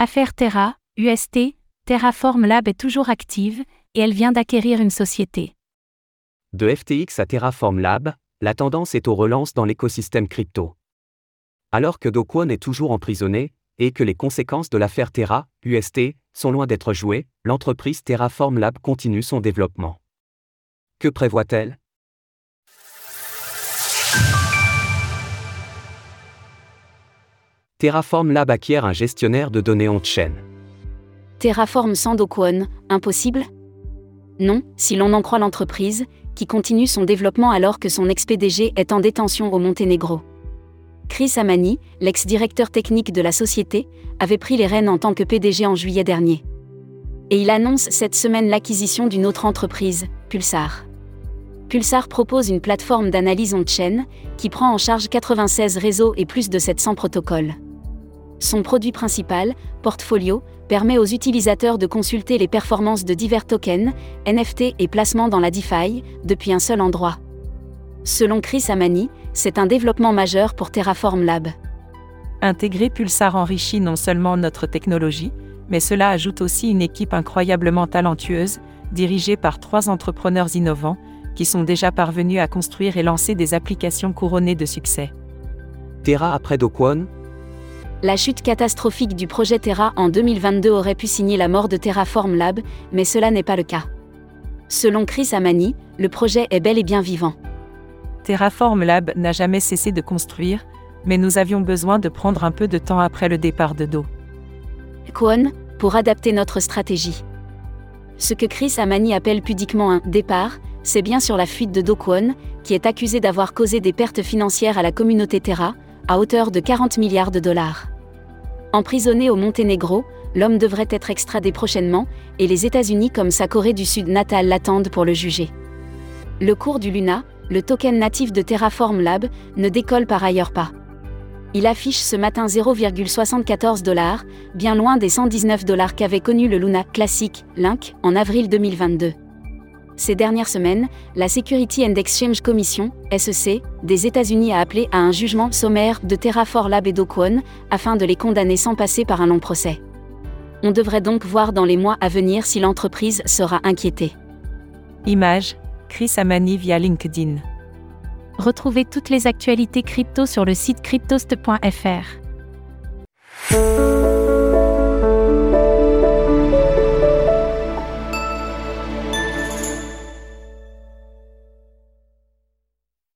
Affaire Terra, UST, Terraform Lab est toujours active, et elle vient d'acquérir une société. De FTX à Terraform Lab, la tendance est aux relances dans l'écosystème crypto. Alors que Do Kwon est toujours emprisonné, et que les conséquences de l'affaire Terra, UST, sont loin d'être jouées, l'entreprise Terraform Lab continue son développement. Que prévoit-elle? Terraform Lab acquiert un gestionnaire de données on-chain. Terraform sans Do Kwon, impossible? Non, si l'on en croit l'entreprise, qui continue son développement alors que son ex-PDG est en détention au Monténégro. Chris Amani, l'ex-directeur technique de la société, avait pris les rênes en tant que PDG en juillet dernier. Et il annonce cette semaine l'acquisition d'une autre entreprise, Pulsar. Pulsar propose une plateforme d'analyse on-chain qui prend en charge 96 réseaux et plus de 700 protocoles. Son produit principal, Portfolio, permet aux utilisateurs de consulter les performances de divers tokens, NFT et placements dans la DeFi, depuis un seul endroit. Selon Chris Amani, c'est un développement majeur pour Terraform Lab. Intégrer Pulsar enrichit non seulement notre technologie, mais cela ajoute aussi une équipe incroyablement talentueuse, dirigée par trois entrepreneurs innovants, qui sont déjà parvenus à construire et lancer des applications couronnées de succès. Terra après Dokwon La chute catastrophique du projet Terra en 2022 aurait pu signer la mort de Terraform Lab, mais cela n'est pas le cas. Selon Chris Amani, le projet est bel et bien vivant. Terraform Lab n'a jamais cessé de construire, mais nous avions besoin de prendre un peu de temps après le départ de Do. Kwon, pour adapter notre stratégie. Ce que Chris Amani appelle pudiquement un départ, c'est bien sur la fuite de Do Kwon, qui est accusé d'avoir causé des pertes financières à la communauté Terra, à hauteur de 40 milliards de dollars. Emprisonné au Monténégro, l'homme devrait être extradé prochainement, et les États-Unis comme sa Corée du Sud natale l'attendent pour le juger. Le cours du Luna, le token natif de Terraform Lab, ne décolle par ailleurs pas. Il affiche ce matin 0,74 dollars, bien loin des 119 dollars qu'avait connu le Luna classique, Link, en avril 2022. Ces dernières semaines, la Security and Exchange Commission, SEC, des États-Unis a appelé à un jugement sommaire de Terraform Lab et d'Okwon, afin de les condamner sans passer par un long procès. On devrait donc voir dans les mois à venir si l'entreprise sera inquiétée. Image, Chris Amani via LinkedIn. Retrouvez toutes les actualités crypto sur le site cryptost.fr.